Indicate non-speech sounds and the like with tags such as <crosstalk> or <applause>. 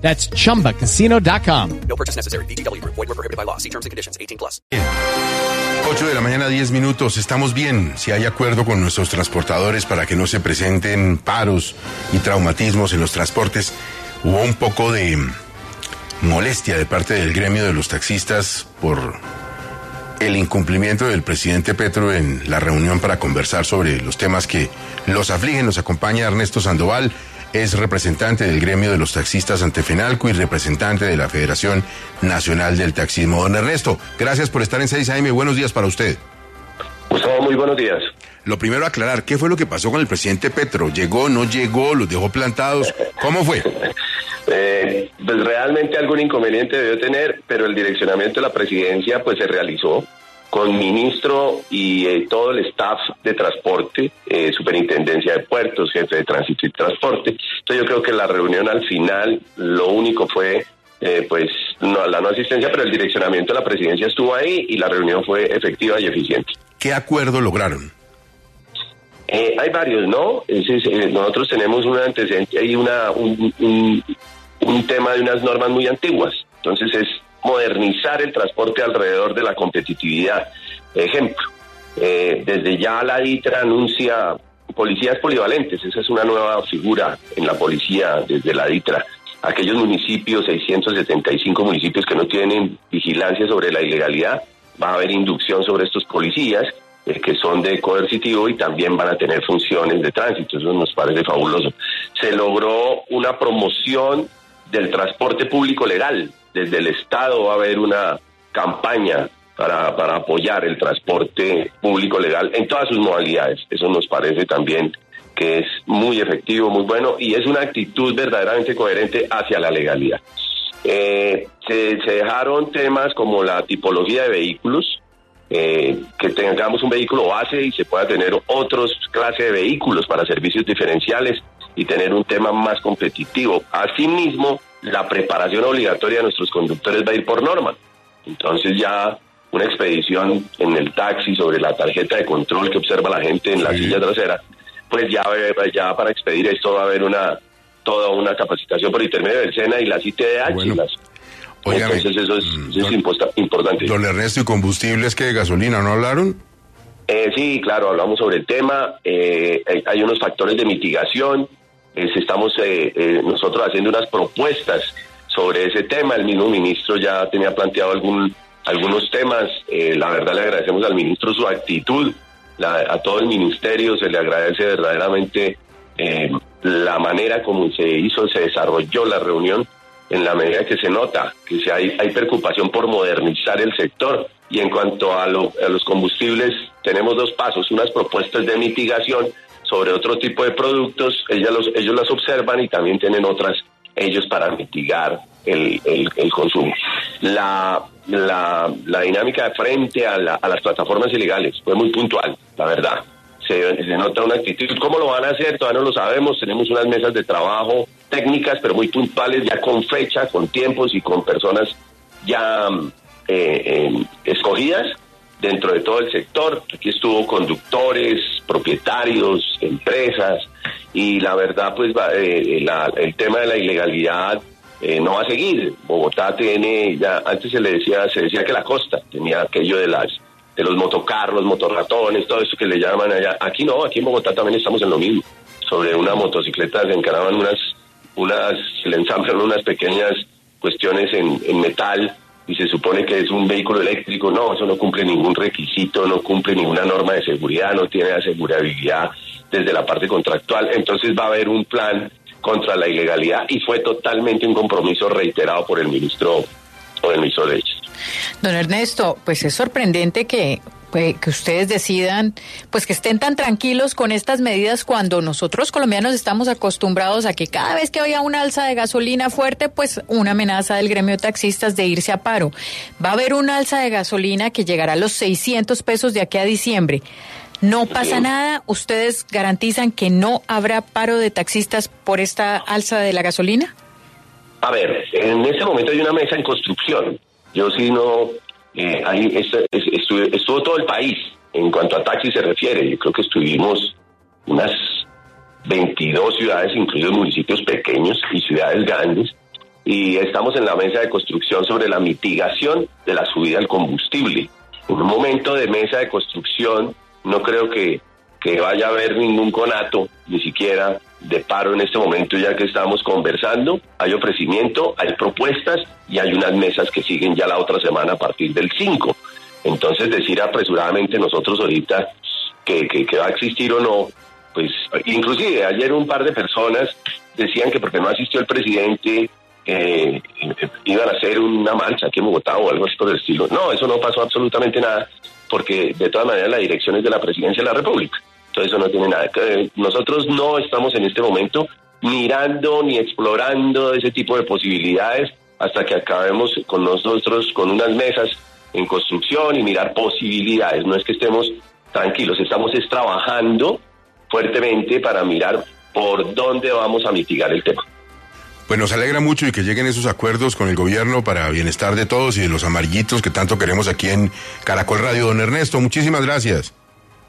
That's chumbacasino.com. No purchase necessary. VGW Group. Void were prohibited by law. See terms and conditions. 18 plus. 8 de la mañana, 10 minutos. Estamos bien. Si hay acuerdo con nuestros transportadores para que no se presenten paros y traumatismos en los transportes, hubo un poco de molestia de parte del gremio de los taxistas por el incumplimiento del presidente Petro en la reunión para conversar sobre los temas que los afligen. Nos acompaña Ernesto Sandoval, es representante del gremio de los taxistas ante Fenalco y representante de la Federación Nacional del Taxismo. Don Ernesto, gracias por estar en 6 AM. Buenos días para usted. Gustavo, muy buenos días. Lo primero aclarar, ¿qué fue lo que pasó con el presidente Petro? ¿Llegó, no llegó, los dejó plantados? ¿Cómo fue? <laughs> Eh, pues realmente algún inconveniente debió tener, pero el direccionamiento de la presidencia pues se realizó con ministro y eh, todo el staff de transporte, eh, superintendencia de puertos, jefe de tránsito y transporte. Entonces yo creo que la reunión al final lo único fue eh, pues no, la no asistencia, pero el direccionamiento de la presidencia estuvo ahí y la reunión fue efectiva y eficiente. ¿Qué acuerdo lograron? Eh, hay varios, ¿no? Es, es, eh, nosotros tenemos un antecedente, hay una, un, un, un tema de unas normas muy antiguas. Entonces es modernizar el transporte alrededor de la competitividad. Ejemplo, eh, desde ya la DITRA anuncia policías polivalentes, esa es una nueva figura en la policía desde la DITRA. Aquellos municipios, 675 municipios que no tienen vigilancia sobre la ilegalidad, va a haber inducción sobre estos policías eh, que son de coercitivo y también van a tener funciones de tránsito, eso nos parece fabuloso. Se logró una promoción del transporte público legal, desde el Estado va a haber una campaña para, para apoyar el transporte público legal en todas sus modalidades. Eso nos parece también que es muy efectivo, muy bueno y es una actitud verdaderamente coherente hacia la legalidad. Eh, se, dejaron temas como la tipología de vehículos, eh, que tengamos un vehículo base y se pueda tener otros clases de vehículos para servicios diferenciales y tener un tema más competitivo. Asimismo, la preparación obligatoria de nuestros conductores va a ir por norma. Entonces ya una expedición en el taxi sobre la tarjeta de control que observa la gente en la sí. silla trasera, pues ya, ya para expedir esto va a haber una toda una capacitación por intermedio del SENA y las ITDH. Bueno. Las, Entonces eso es, eso es imposta, importante. Don Ernesto, ¿y combustibles que de gasolina no hablaron? Eh, sí, claro, hablamos sobre el tema. Eh, hay, hay, unos factores de mitigación. Eh, estamos nosotros haciendo unas propuestas sobre ese tema. El mismo ministro ya tenía planteado algún, algunos temas. la verdad le agradecemos al ministro su actitud. A todo el ministerio se le agradece verdaderamente la manera como se hizo, se desarrolló la reunión en la medida que se nota que si hay, hay preocupación por modernizar el sector. Y en cuanto a, lo, a, los combustibles, tenemos dos pasos, unas propuestas de mitigación sobre otro tipo de productos, ellos, los, ellos las observan y también tienen otras ellos para mitigar el, consumo. La, la, dinámica de frente a, la, a las plataformas ilegales fue muy puntual, la verdad. Se, se, nota una actitud. ¿Cómo lo van a hacer? Todavía no lo sabemos. Tenemos unas mesas de trabajo técnicas, pero muy puntuales, ya con fecha, con tiempos y con personas ya eh, eh, escogidas dentro de todo el sector. Aquí estuvo conductores, propietarios, empresas, y la verdad, pues eh, la, el tema de la ilegalidad no va a seguir. Bogotá tiene, ya antes se le decía, se decía que la costa tenía aquello de las de los motocarros, motorratones, todo eso que le llaman allá. Aquí no, aquí en Bogotá también estamos en lo mismo. Sobre una motocicleta se encaraban unas, unas, se le ensamblan unas pequeñas cuestiones en, en metal y se supone que es un vehículo eléctrico. No, eso no cumple ningún requisito, no cumple ninguna norma de seguridad, no tiene asegurabilidad desde la parte contractual. Entonces va a haber un plan contra la ilegalidad y fue totalmente un compromiso reiterado por el ministro o el ministro de Hechos. Don Ernesto, pues es sorprendente que que ustedes decidan, pues que estén tan tranquilos con estas medidas cuando nosotros colombianos estamos acostumbrados a que cada vez que haya una alza de gasolina fuerte, pues una amenaza del gremio de taxistas de irse a paro. Va a haber una alza de gasolina que llegará a los 600 pesos de aquí a diciembre. No pasa nada, ustedes garantizan que no habrá paro de taxistas por esta alza de la gasolina? A ver, en este momento hay una mesa en construcción. Yo sí no eh, ahí estuvo, todo el país en cuanto a taxis se refiere. Yo creo que estuvimos unas 22 ciudades, incluidos municipios pequeños y ciudades grandes, y estamos en la mesa de construcción sobre la mitigación de la subida del combustible. En un momento de mesa de construcción, no creo que, que vaya a haber ningún conato, ni siquiera de paro en este momento, ya que estamos conversando. Hay ofrecimiento, hay propuestas y hay unas mesas que siguen ya la otra semana a partir del 5. Entonces, decir apresuradamente nosotros ahorita que, que, va a existir o no, pues inclusive ayer un par de personas decían que porque no asistió el presidente eh, iban a hacer una marcha aquí en Bogotá o algo así por el estilo. No, eso no pasó absolutamente nada, porque de todas maneras la dirección es de la presidencia de la República. Entonces eso no tiene nada. Nosotros no estamos en este momento mirando ni explorando ese tipo de posibilidades hasta que acabemos con nosotros con unas mesas en construcción y mirar posibilidades. No es que estemos tranquilos, estamos es trabajando fuertemente para mirar por dónde vamos a mitigar el tema. Pues nos alegra mucho y que lleguen esos acuerdos con el gobierno para bienestar de todos y de los amarillitos que tanto queremos aquí en Caracol Radio. Don Ernesto, muchísimas gracias.